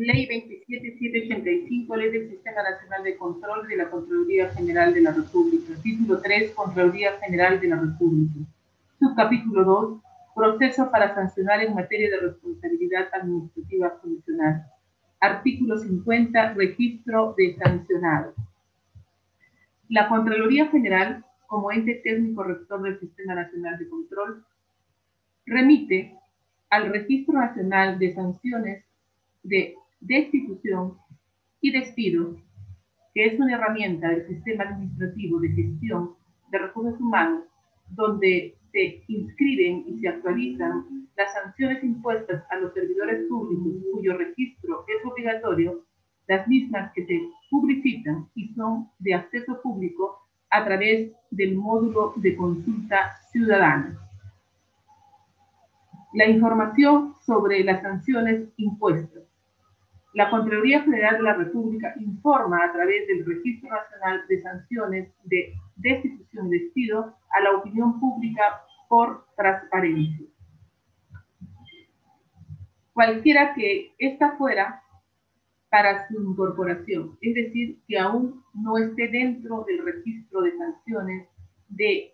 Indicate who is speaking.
Speaker 1: Ley 27785, Ley del Sistema Nacional de Control de la Contraloría General de la República. Título 3, Contraloría General de la República. Subcapítulo 2, Proceso para sancionar en materia de responsabilidad administrativa funcional. Artículo 50, Registro de sancionados. La Contraloría General, como ente técnico rector del Sistema Nacional de Control, remite al Registro Nacional de Sanciones de destitución y despido, que es una herramienta del sistema administrativo de gestión de recursos humanos, donde se inscriben y se actualizan las sanciones impuestas a los servidores públicos cuyo registro es obligatorio, las mismas que se publicitan y son de acceso público a través del módulo de consulta ciudadana. La información sobre las sanciones impuestas la Contraloría General de la República informa a través del Registro Nacional de Sanciones de Destitución y Despido a la opinión pública por transparencia. Cualquiera que ésta fuera para su incorporación, es decir, que aún no esté dentro del registro de sanciones de